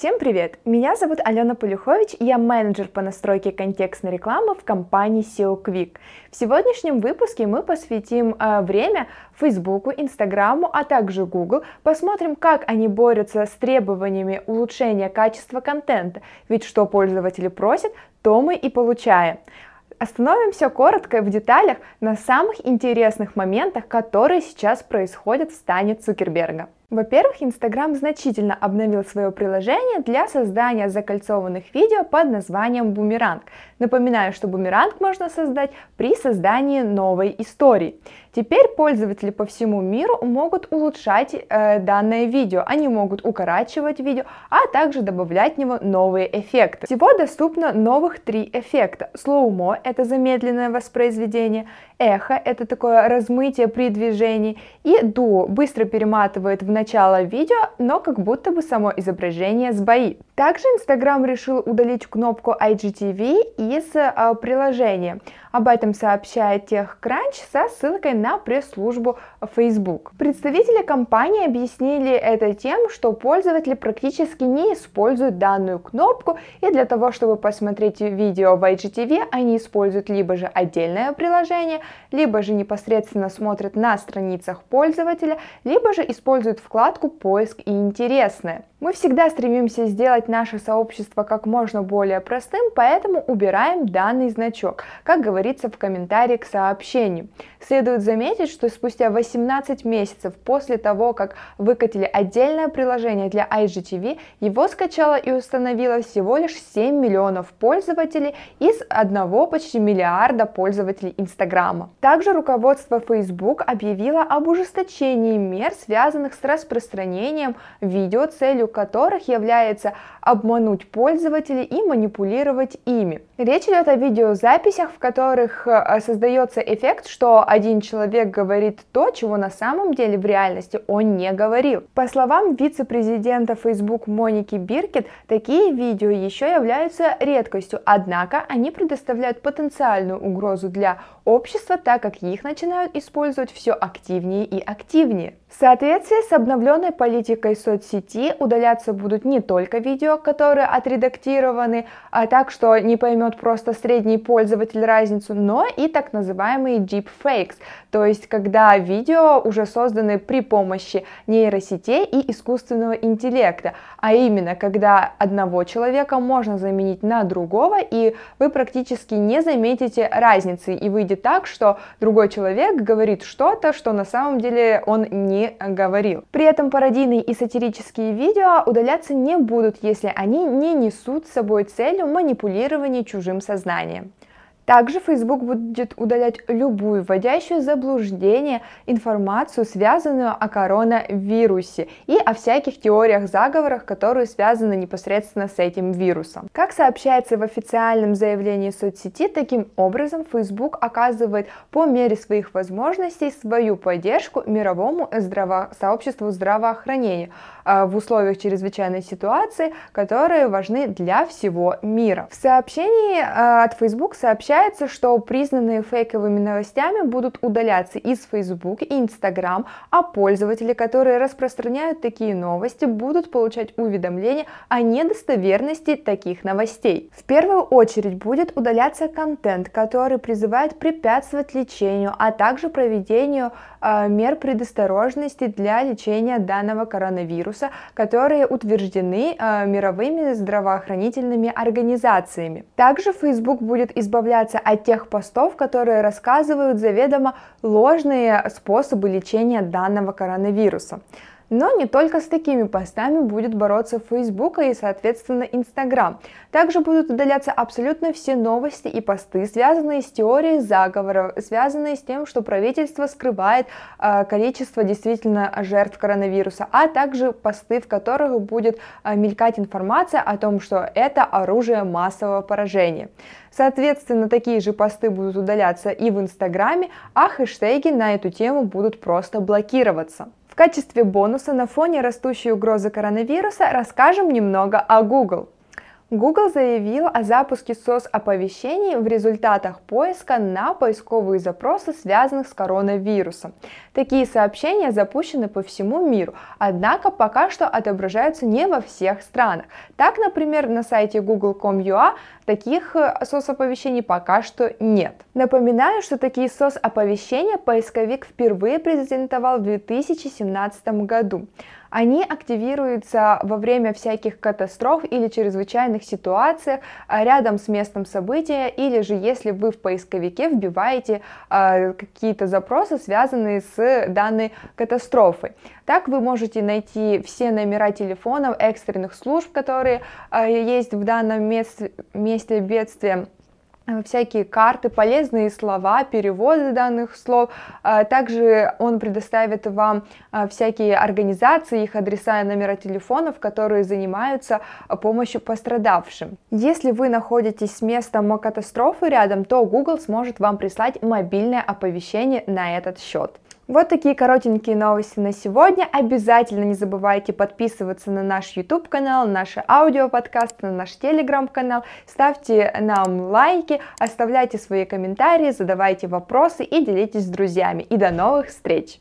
Всем привет! Меня зовут Алена Полюхович, я менеджер по настройке контекстной рекламы в компании SEO Quick. В сегодняшнем выпуске мы посвятим э, время Фейсбуку, Инстаграму, а также Google. Посмотрим, как они борются с требованиями улучшения качества контента, ведь что пользователи просят, то мы и получаем. Остановимся коротко в деталях на самых интересных моментах, которые сейчас происходят в стане Цукерберга. Во-первых, Instagram значительно обновил свое приложение для создания закольцованных видео под названием Бумеранг. Напоминаю, что Бумеранг можно создать при создании новой истории. Теперь пользователи по всему миру могут улучшать э, данное видео, они могут укорачивать видео, а также добавлять в него новые эффекты. Всего доступно новых три эффекта. Слоумо — это замедленное воспроизведение, эхо — это такое размытие при движении, и дуо быстро перематывает в начало видео, но как будто бы само изображение сбоит. Также Instagram решил удалить кнопку IGTV из э, приложения. Об этом сообщает TechCrunch со ссылкой на пресс-службу Facebook. Представители компании объяснили это тем, что пользователи практически не используют данную кнопку, и для того, чтобы посмотреть видео в IGTV, они используют либо же отдельное приложение, либо же непосредственно смотрят на страницах пользователя, либо же используют вкладку «Поиск и интересное». Мы всегда стремимся сделать наше сообщество как можно более простым, поэтому убираем данный значок, как говорится в комментарии к сообщению. Следует заметить, что спустя 18 месяцев после того, как выкатили отдельное приложение для IGTV, его скачало и установило всего лишь 7 миллионов пользователей из одного почти миллиарда пользователей Инстаграма. Также руководство Facebook объявило об ужесточении мер, связанных с распространением видео целью которых является обмануть пользователей и манипулировать ими. Речь идет о видеозаписях, в которых э, создается эффект, что один человек говорит то, чего на самом деле в реальности он не говорил. По словам вице-президента Facebook Моники Биркет, такие видео еще являются редкостью, однако они предоставляют потенциальную угрозу для общества, так как их начинают использовать все активнее и активнее. В соответствии с обновленной политикой соцсети удаляться будут не только видео, которые отредактированы, а так, что не поймет просто средний пользователь разницу, но и так называемые deepfakes, то есть когда видео уже созданы при помощи нейросетей и искусственного интеллекта, а именно когда одного человека можно заменить на другого, и вы практически не заметите разницы, и выйдет так, что другой человек говорит что-то, что на самом деле он не не говорил. При этом пародийные и сатирические видео удаляться не будут, если они не несут с собой целью манипулирования чужим сознанием. Также Facebook будет удалять любую вводящую заблуждение информацию, связанную о коронавирусе и о всяких теориях заговорах, которые связаны непосредственно с этим вирусом. Как сообщается в официальном заявлении соцсети, таким образом Facebook оказывает по мере своих возможностей свою поддержку мировому здраво... сообществу здравоохранения а, в условиях чрезвычайной ситуации, которые важны для всего мира. В сообщении а, от Facebook сообщается, Сообщается, что признанные фейковыми новостями будут удаляться из Facebook и Instagram, а пользователи, которые распространяют такие новости, будут получать уведомления о недостоверности таких новостей. В первую очередь будет удаляться контент, который призывает препятствовать лечению, а также проведению мер предосторожности для лечения данного коронавируса, которые утверждены э, мировыми здравоохранительными организациями. Также Facebook будет избавляться от тех постов, которые рассказывают заведомо ложные способы лечения данного коронавируса. Но не только с такими постами будет бороться Facebook и, соответственно, Instagram. Также будут удаляться абсолютно все новости и посты, связанные с теорией заговора, связанные с тем, что правительство скрывает э, количество действительно жертв коронавируса, а также посты, в которых будет э, мелькать информация о том, что это оружие массового поражения. Соответственно, такие же посты будут удаляться и в Инстаграме, а хэштеги на эту тему будут просто блокироваться. В качестве бонуса на фоне растущей угрозы коронавируса расскажем немного о Google. Google заявил о запуске SOS-оповещений в результатах поиска на поисковые запросы, связанных с коронавирусом. Такие сообщения запущены по всему миру, однако пока что отображаются не во всех странах. Так, например, на сайте google.com.ua таких SOS-оповещений пока что нет. Напоминаю, что такие SOS-оповещения поисковик впервые презентовал в 2017 году. Они активируются во время всяких катастроф или чрезвычайных ситуаций а, рядом с местом события, или же если вы в поисковике вбиваете э, какие-то запросы, связанные с данной катастрофой. Так вы можете найти все номера телефонов экстренных служб, которые э, есть в данном месте, месте бедствия всякие карты, полезные слова, переводы данных слов. Э, также он предоставит вам э, всякие организации, их адреса и номера телефонов, которые занимаются помощью пострадавшим. Если вы находитесь с местом катастрофы рядом, то Google сможет вам прислать мобильное оповещение на этот счет. Вот такие коротенькие новости на сегодня. Обязательно не забывайте подписываться на наш YouTube канал, наши аудиоподкасты, на наш Telegram канал. Ставьте нам лайки, оставляйте свои комментарии, задавайте вопросы и делитесь с друзьями. И до новых встреч!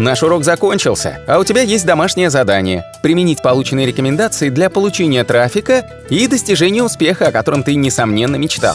Наш урок закончился, а у тебя есть домашнее задание – применить полученные рекомендации для получения трафика и достижения успеха, о котором ты, несомненно, мечтал.